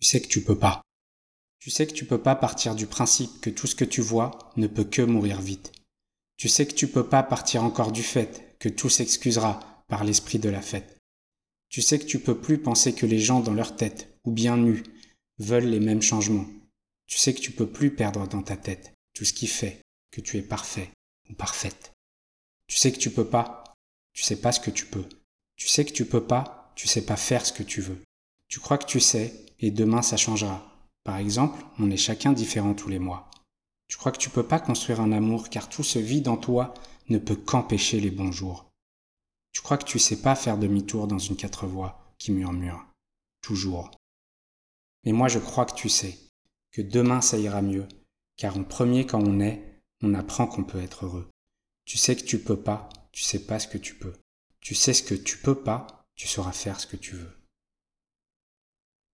Tu sais que tu peux pas. Tu sais que tu peux pas partir du principe que tout ce que tu vois ne peut que mourir vite. Tu sais que tu peux pas partir encore du fait que tout s'excusera par l'esprit de la fête. Tu sais que tu peux plus penser que les gens dans leur tête, ou bien nus, veulent les mêmes changements. Tu sais que tu peux plus perdre dans ta tête tout ce qui fait que tu es parfait ou parfaite. Tu sais que tu peux pas, tu sais pas ce que tu peux. Tu sais que tu peux pas, tu sais pas faire ce que tu veux. Tu crois que tu sais, et demain ça changera. Par exemple, on est chacun différent tous les mois. Tu crois que tu peux pas construire un amour car tout ce vide en toi ne peut qu'empêcher les bons jours? Tu crois que tu sais pas faire demi-tour dans une quatre voies qui murmure. Toujours. Mais moi je crois que tu sais, que demain ça ira mieux, car en premier quand on est, on apprend qu'on peut être heureux. Tu sais que tu peux pas, tu sais pas ce que tu peux. Tu sais ce que tu peux pas, tu sauras faire ce que tu veux.